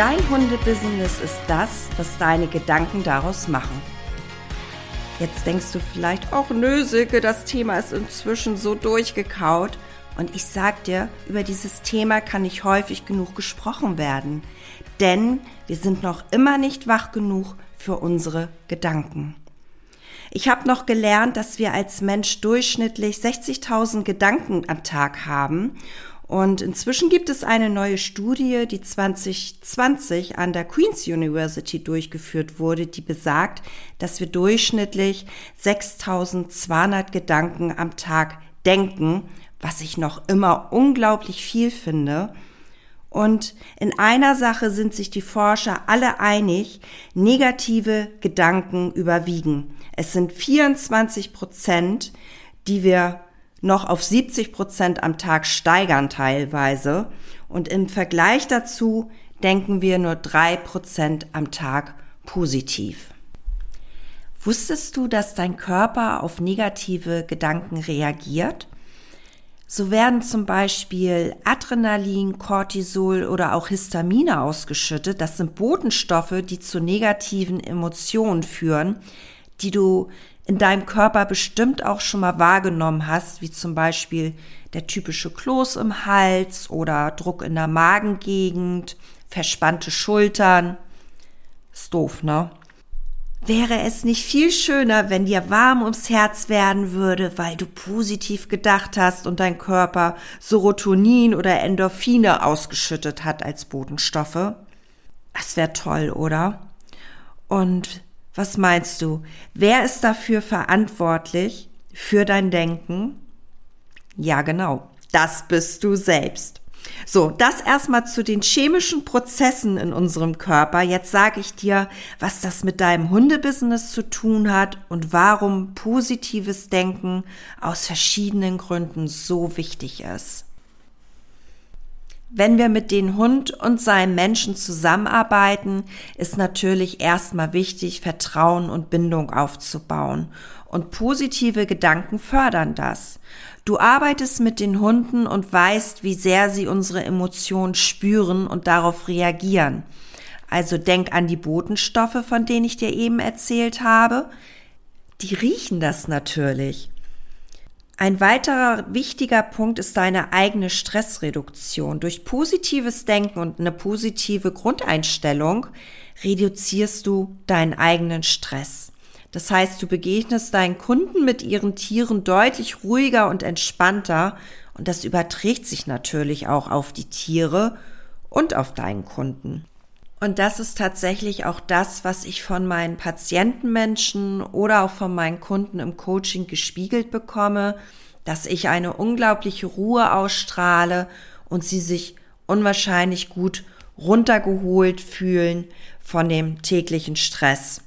Dein Hundebusiness ist das, was deine Gedanken daraus machen. Jetzt denkst du vielleicht auch, nö, Silke, das Thema ist inzwischen so durchgekaut. Und ich sag dir, über dieses Thema kann nicht häufig genug gesprochen werden. Denn wir sind noch immer nicht wach genug für unsere Gedanken. Ich habe noch gelernt, dass wir als Mensch durchschnittlich 60.000 Gedanken am Tag haben und inzwischen gibt es eine neue Studie, die 2020 an der Queen's University durchgeführt wurde, die besagt, dass wir durchschnittlich 6200 Gedanken am Tag denken, was ich noch immer unglaublich viel finde. Und in einer Sache sind sich die Forscher alle einig, negative Gedanken überwiegen. Es sind 24 Prozent, die wir noch auf 70 Prozent am Tag steigern teilweise. Und im Vergleich dazu denken wir nur drei Prozent am Tag positiv. Wusstest du, dass dein Körper auf negative Gedanken reagiert? So werden zum Beispiel Adrenalin, Cortisol oder auch Histamine ausgeschüttet. Das sind Botenstoffe, die zu negativen Emotionen führen, die du in deinem Körper bestimmt auch schon mal wahrgenommen hast, wie zum Beispiel der typische Kloß im Hals oder Druck in der Magengegend, verspannte Schultern. Ist doof, ne? Wäre es nicht viel schöner, wenn dir warm ums Herz werden würde, weil du positiv gedacht hast und dein Körper Serotonin oder Endorphine ausgeschüttet hat als Botenstoffe? Das wäre toll, oder? Und was meinst du? Wer ist dafür verantwortlich für dein Denken? Ja, genau. Das bist du selbst. So, das erstmal zu den chemischen Prozessen in unserem Körper. Jetzt sage ich dir, was das mit deinem Hundebusiness zu tun hat und warum positives Denken aus verschiedenen Gründen so wichtig ist. Wenn wir mit den Hund und seinem Menschen zusammenarbeiten, ist natürlich erstmal wichtig, Vertrauen und Bindung aufzubauen. Und positive Gedanken fördern das. Du arbeitest mit den Hunden und weißt, wie sehr sie unsere Emotionen spüren und darauf reagieren. Also denk an die Botenstoffe, von denen ich dir eben erzählt habe. Die riechen das natürlich. Ein weiterer wichtiger Punkt ist deine eigene Stressreduktion. Durch positives Denken und eine positive Grundeinstellung reduzierst du deinen eigenen Stress. Das heißt, du begegnest deinen Kunden mit ihren Tieren deutlich ruhiger und entspannter und das überträgt sich natürlich auch auf die Tiere und auf deinen Kunden. Und das ist tatsächlich auch das, was ich von meinen Patientenmenschen oder auch von meinen Kunden im Coaching gespiegelt bekomme, dass ich eine unglaubliche Ruhe ausstrahle und sie sich unwahrscheinlich gut runtergeholt fühlen von dem täglichen Stress.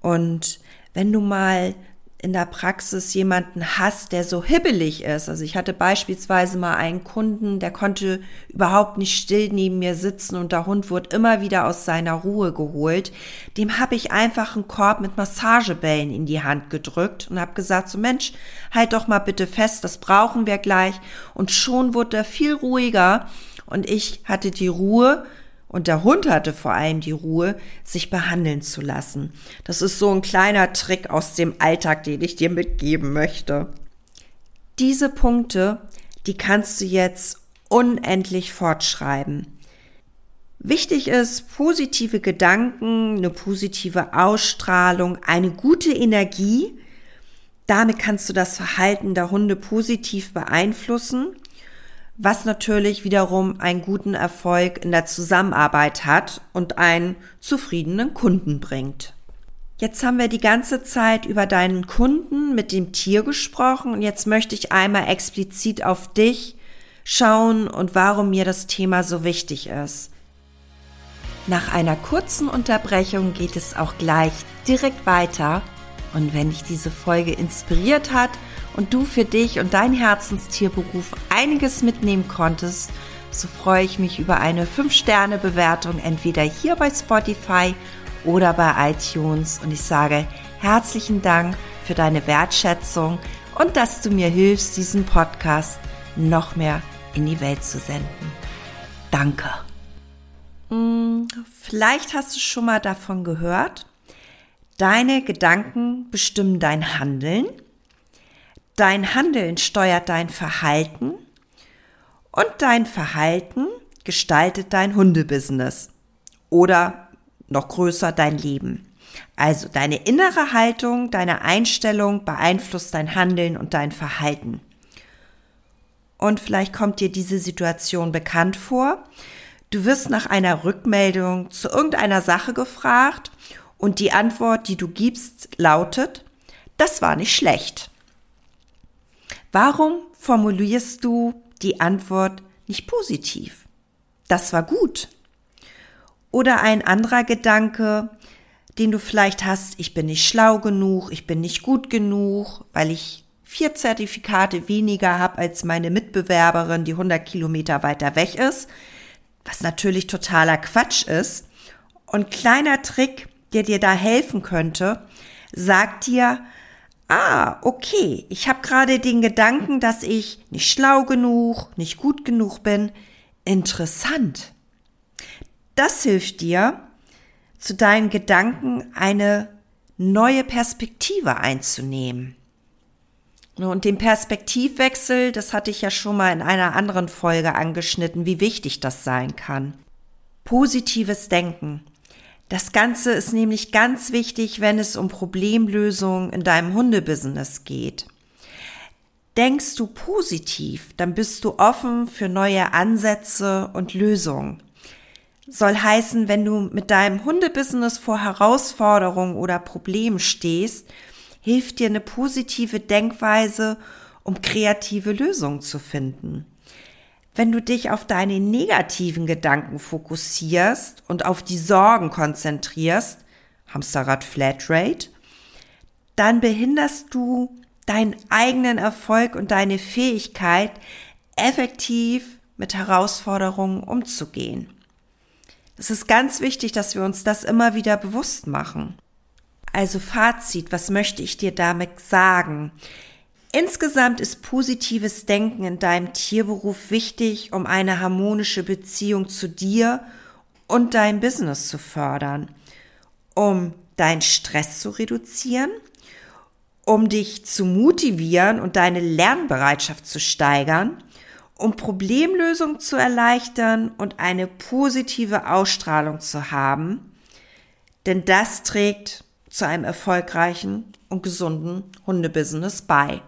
Und wenn du mal in der Praxis jemanden hast, der so hibbelig ist. Also ich hatte beispielsweise mal einen Kunden, der konnte überhaupt nicht still neben mir sitzen und der Hund wurde immer wieder aus seiner Ruhe geholt. Dem habe ich einfach einen Korb mit Massagebällen in die Hand gedrückt und habe gesagt, so Mensch, halt doch mal bitte fest, das brauchen wir gleich. Und schon wurde er viel ruhiger und ich hatte die Ruhe, und der Hund hatte vor allem die Ruhe, sich behandeln zu lassen. Das ist so ein kleiner Trick aus dem Alltag, den ich dir mitgeben möchte. Diese Punkte, die kannst du jetzt unendlich fortschreiben. Wichtig ist positive Gedanken, eine positive Ausstrahlung, eine gute Energie. Damit kannst du das Verhalten der Hunde positiv beeinflussen was natürlich wiederum einen guten Erfolg in der Zusammenarbeit hat und einen zufriedenen Kunden bringt. Jetzt haben wir die ganze Zeit über deinen Kunden mit dem Tier gesprochen und jetzt möchte ich einmal explizit auf dich schauen und warum mir das Thema so wichtig ist. Nach einer kurzen Unterbrechung geht es auch gleich direkt weiter. Und wenn dich diese Folge inspiriert hat und du für dich und dein Herzenstierberuf einiges mitnehmen konntest, so freue ich mich über eine 5-Sterne-Bewertung entweder hier bei Spotify oder bei iTunes. Und ich sage herzlichen Dank für deine Wertschätzung und dass du mir hilfst, diesen Podcast noch mehr in die Welt zu senden. Danke. Hm, vielleicht hast du schon mal davon gehört. Deine Gedanken bestimmen dein Handeln. Dein Handeln steuert dein Verhalten. Und dein Verhalten gestaltet dein Hundebusiness. Oder noch größer dein Leben. Also deine innere Haltung, deine Einstellung beeinflusst dein Handeln und dein Verhalten. Und vielleicht kommt dir diese Situation bekannt vor. Du wirst nach einer Rückmeldung zu irgendeiner Sache gefragt und die Antwort, die du gibst, lautet, das war nicht schlecht. Warum formulierst du die Antwort nicht positiv? Das war gut. Oder ein anderer Gedanke, den du vielleicht hast, ich bin nicht schlau genug, ich bin nicht gut genug, weil ich vier Zertifikate weniger habe als meine Mitbewerberin, die 100 Kilometer weiter weg ist was natürlich totaler Quatsch ist. Und kleiner Trick, der dir da helfen könnte, sagt dir, ah, okay, ich habe gerade den Gedanken, dass ich nicht schlau genug, nicht gut genug bin. Interessant. Das hilft dir, zu deinen Gedanken eine neue Perspektive einzunehmen. Und den Perspektivwechsel, das hatte ich ja schon mal in einer anderen Folge angeschnitten, wie wichtig das sein kann. Positives Denken. Das Ganze ist nämlich ganz wichtig, wenn es um Problemlösungen in deinem Hundebusiness geht. Denkst du positiv, dann bist du offen für neue Ansätze und Lösungen. Soll heißen, wenn du mit deinem Hundebusiness vor Herausforderungen oder Problemen stehst, hilft dir eine positive Denkweise, um kreative Lösungen zu finden. Wenn du dich auf deine negativen Gedanken fokussierst und auf die Sorgen konzentrierst, Hamsterrad Flatrate, dann behinderst du deinen eigenen Erfolg und deine Fähigkeit, effektiv mit Herausforderungen umzugehen. Es ist ganz wichtig, dass wir uns das immer wieder bewusst machen. Also Fazit, was möchte ich dir damit sagen? Insgesamt ist positives Denken in deinem Tierberuf wichtig, um eine harmonische Beziehung zu dir und deinem Business zu fördern, um deinen Stress zu reduzieren, um dich zu motivieren und deine Lernbereitschaft zu steigern, um Problemlösung zu erleichtern und eine positive Ausstrahlung zu haben, denn das trägt zu einem erfolgreichen und gesunden Hundebusiness bei.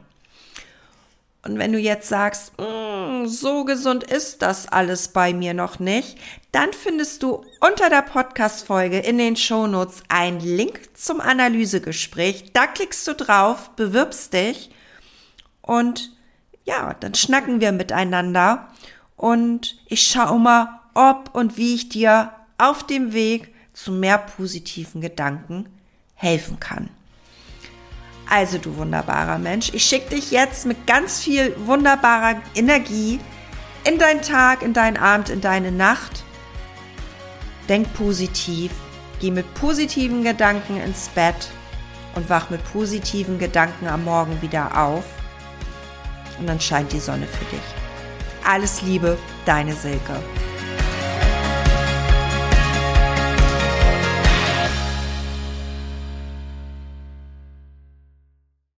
Und wenn du jetzt sagst, mm, so gesund ist das alles bei mir noch nicht, dann findest du unter der Podcast-Folge in den Shownotes einen Link zum Analysegespräch. Da klickst du drauf, bewirbst dich und ja, dann schnacken wir miteinander und ich schaue mal, ob und wie ich dir auf dem Weg zu mehr positiven Gedanken helfen kann. Also du wunderbarer Mensch, ich schicke dich jetzt mit ganz viel wunderbarer Energie in deinen Tag, in deinen Abend, in deine Nacht. Denk positiv, geh mit positiven Gedanken ins Bett und wach mit positiven Gedanken am Morgen wieder auf. Und dann scheint die Sonne für dich. Alles Liebe, deine Silke.